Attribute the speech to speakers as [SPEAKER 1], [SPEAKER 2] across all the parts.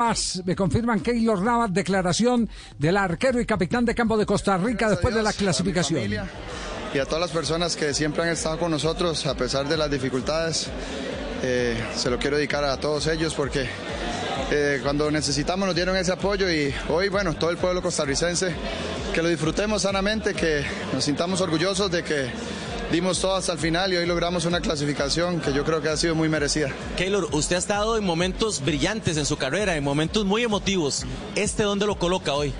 [SPEAKER 1] Más, me confirman Keylor Navas, declaración del arquero y capitán de campo de Costa Rica después de la clasificación.
[SPEAKER 2] y a todas las personas que siempre han estado con nosotros a pesar de las dificultades. Eh, se lo quiero dedicar a todos ellos porque eh, cuando necesitamos nos dieron ese apoyo y hoy, bueno, todo el pueblo costarricense, que lo disfrutemos sanamente, que nos sintamos orgullosos de que dimos todo hasta el final y hoy logramos una clasificación que yo creo que ha sido muy merecida.
[SPEAKER 3] Keylor, usted ha estado en momentos brillantes en su carrera, en momentos muy emotivos. ¿Este dónde lo coloca hoy?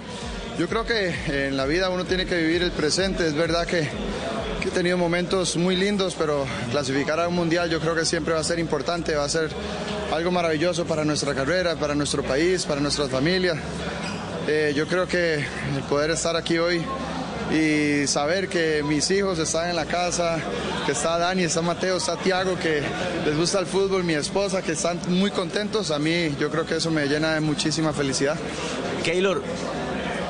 [SPEAKER 2] Yo creo que en la vida uno tiene que vivir el presente. Es verdad que, que, he tenido momentos muy lindos, pero clasificar a un mundial yo creo que siempre va a ser importante, va a ser algo maravilloso para nuestra carrera, para nuestro país, para nuestras familias. Eh, yo creo que el poder estar aquí hoy y saber que mis hijos están en la casa, que está Dani, está Mateo, está Tiago, que les gusta el fútbol, mi esposa, que están muy contentos, a mí yo creo que eso me llena de muchísima felicidad.
[SPEAKER 3] Keylor,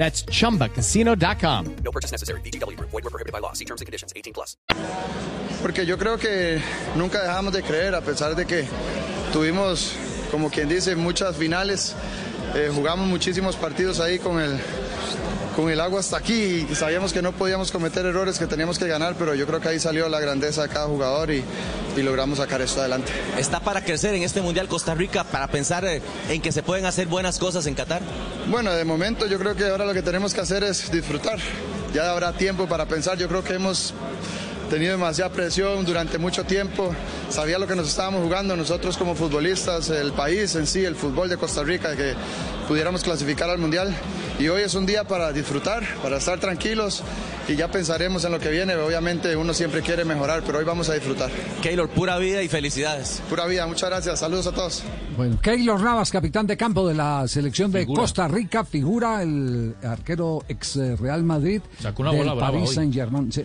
[SPEAKER 4] That's chumbacasino.com.
[SPEAKER 5] No purchase necessary. BGW. Void were prohibited by law. See terms and conditions 18 plus.
[SPEAKER 2] Porque yo creo que nunca dejamos de creer, a pesar de que tuvimos, como quien dice, muchas finales. Eh, jugamos muchísimos partidos ahí con el, con el agua hasta aquí y sabíamos que no podíamos cometer errores, que teníamos que ganar, pero yo creo que ahí salió la grandeza de cada jugador y, y logramos sacar esto adelante.
[SPEAKER 3] ¿Está para crecer en este Mundial Costa Rica, para pensar eh, en que se pueden hacer buenas cosas en Qatar?
[SPEAKER 2] Bueno, de momento yo creo que ahora lo que tenemos que hacer es disfrutar. Ya habrá tiempo para pensar, yo creo que hemos tenido demasiada presión durante mucho tiempo. Sabía lo que nos estábamos jugando nosotros como futbolistas, el país en sí, el fútbol de Costa Rica, que pudiéramos clasificar al Mundial. Y hoy es un día para disfrutar, para estar tranquilos y ya pensaremos en lo que viene. Obviamente uno siempre quiere mejorar, pero hoy vamos a disfrutar.
[SPEAKER 3] Keylor, pura vida y felicidades.
[SPEAKER 2] Pura vida, muchas gracias. Saludos a todos.
[SPEAKER 1] Bueno, Keylor Navas, capitán de campo de la selección de figura. Costa Rica, figura el arquero ex Real Madrid
[SPEAKER 6] Sacó una
[SPEAKER 1] del
[SPEAKER 6] bola brava
[SPEAKER 1] Paris
[SPEAKER 6] hoy.
[SPEAKER 1] Saint-Germain. Sí.